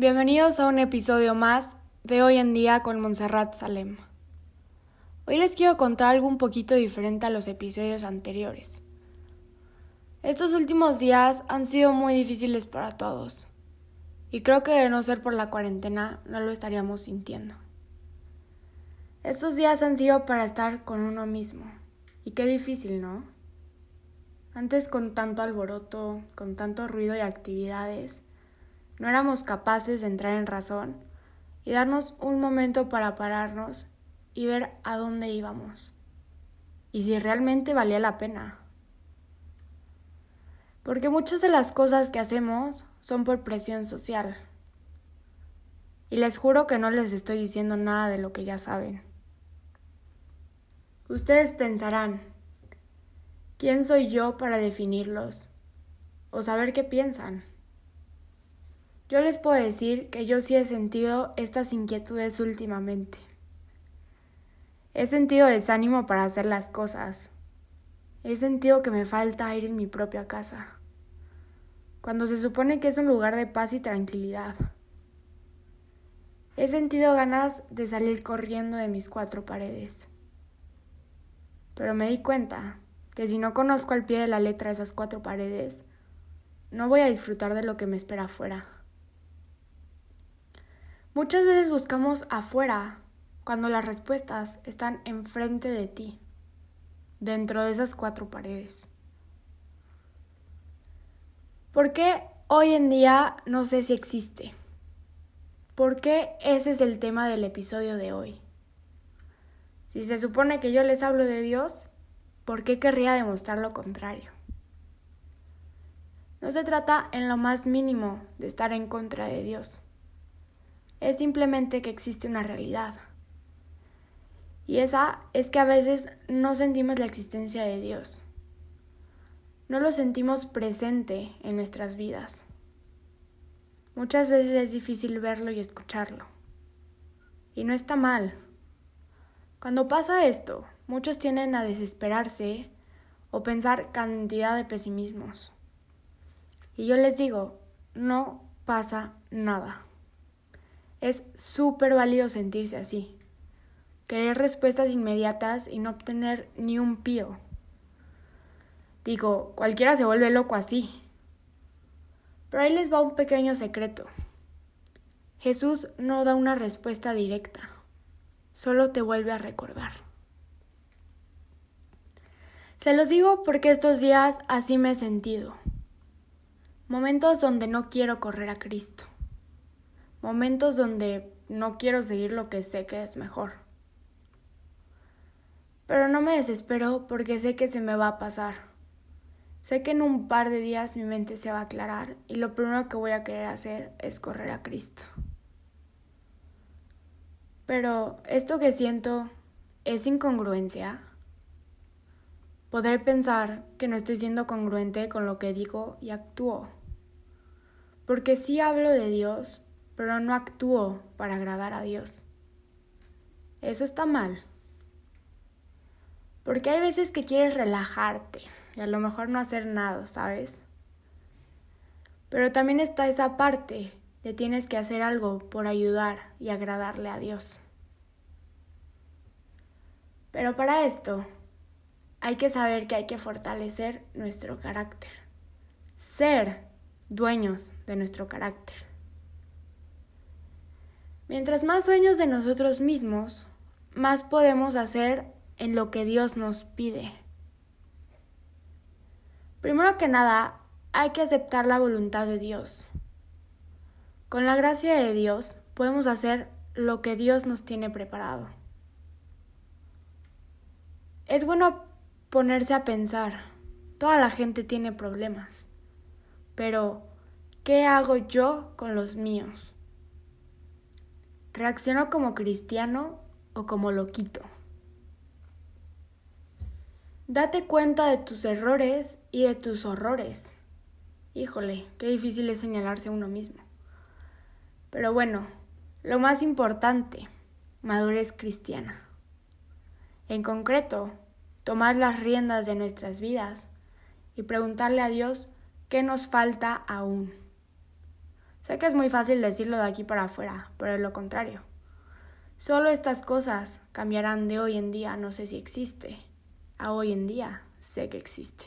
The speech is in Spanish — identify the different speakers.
Speaker 1: Bienvenidos a un episodio más de Hoy en Día con Montserrat Salem. Hoy les quiero contar algo un poquito diferente a los episodios anteriores. Estos últimos días han sido muy difíciles para todos, y creo que de no ser por la cuarentena no lo estaríamos sintiendo. Estos días han sido para estar con uno mismo, y qué difícil, ¿no? Antes con tanto alboroto, con tanto ruido y actividades, no éramos capaces de entrar en razón y darnos un momento para pararnos y ver a dónde íbamos y si realmente valía la pena. Porque muchas de las cosas que hacemos son por presión social. Y les juro que no les estoy diciendo nada de lo que ya saben. Ustedes pensarán, ¿quién soy yo para definirlos? O saber qué piensan. Yo les puedo decir que yo sí he sentido estas inquietudes últimamente. He sentido desánimo para hacer las cosas. He sentido que me falta aire en mi propia casa, cuando se supone que es un lugar de paz y tranquilidad. He sentido ganas de salir corriendo de mis cuatro paredes. Pero me di cuenta que si no conozco al pie de la letra esas cuatro paredes, no voy a disfrutar de lo que me espera afuera. Muchas veces buscamos afuera cuando las respuestas están enfrente de ti, dentro de esas cuatro paredes. ¿Por qué hoy en día no sé si existe? ¿Por qué ese es el tema del episodio de hoy? Si se supone que yo les hablo de Dios, ¿por qué querría demostrar lo contrario? No se trata en lo más mínimo de estar en contra de Dios es simplemente que existe una realidad. Y esa es que a veces no sentimos la existencia de Dios. No lo sentimos presente en nuestras vidas. Muchas veces es difícil verlo y escucharlo. Y no está mal. Cuando pasa esto, muchos tienden a desesperarse o pensar cantidad de pesimismos. Y yo les digo, no pasa nada. Es súper válido sentirse así. Querer respuestas inmediatas y no obtener ni un pío. Digo, cualquiera se vuelve loco así. Pero ahí les va un pequeño secreto. Jesús no da una respuesta directa, solo te vuelve a recordar. Se los digo porque estos días así me he sentido. Momentos donde no quiero correr a Cristo momentos donde no quiero seguir lo que sé que es mejor. Pero no me desespero porque sé que se me va a pasar. Sé que en un par de días mi mente se va a aclarar y lo primero que voy a querer hacer es correr a Cristo. Pero esto que siento es incongruencia. Poder pensar que no estoy siendo congruente con lo que digo y actúo. Porque sí hablo de Dios, pero no actúo para agradar a Dios. Eso está mal. Porque hay veces que quieres relajarte y a lo mejor no hacer nada, ¿sabes? Pero también está esa parte de tienes que hacer algo por ayudar y agradarle a Dios. Pero para esto hay que saber que hay que fortalecer nuestro carácter, ser dueños de nuestro carácter. Mientras más sueños de nosotros mismos, más podemos hacer en lo que Dios nos pide. Primero que nada, hay que aceptar la voluntad de Dios. Con la gracia de Dios podemos hacer lo que Dios nos tiene preparado. Es bueno ponerse a pensar, toda la gente tiene problemas, pero ¿qué hago yo con los míos? ¿Reacciono como cristiano o como loquito? Date cuenta de tus errores y de tus horrores. Híjole, qué difícil es señalarse a uno mismo. Pero bueno, lo más importante, madurez cristiana. En concreto, tomar las riendas de nuestras vidas y preguntarle a Dios qué nos falta aún. Sé que es muy fácil decirlo de aquí para afuera, pero es lo contrario. Solo estas cosas cambiarán de hoy en día, no sé si existe, a hoy en día sé que existe.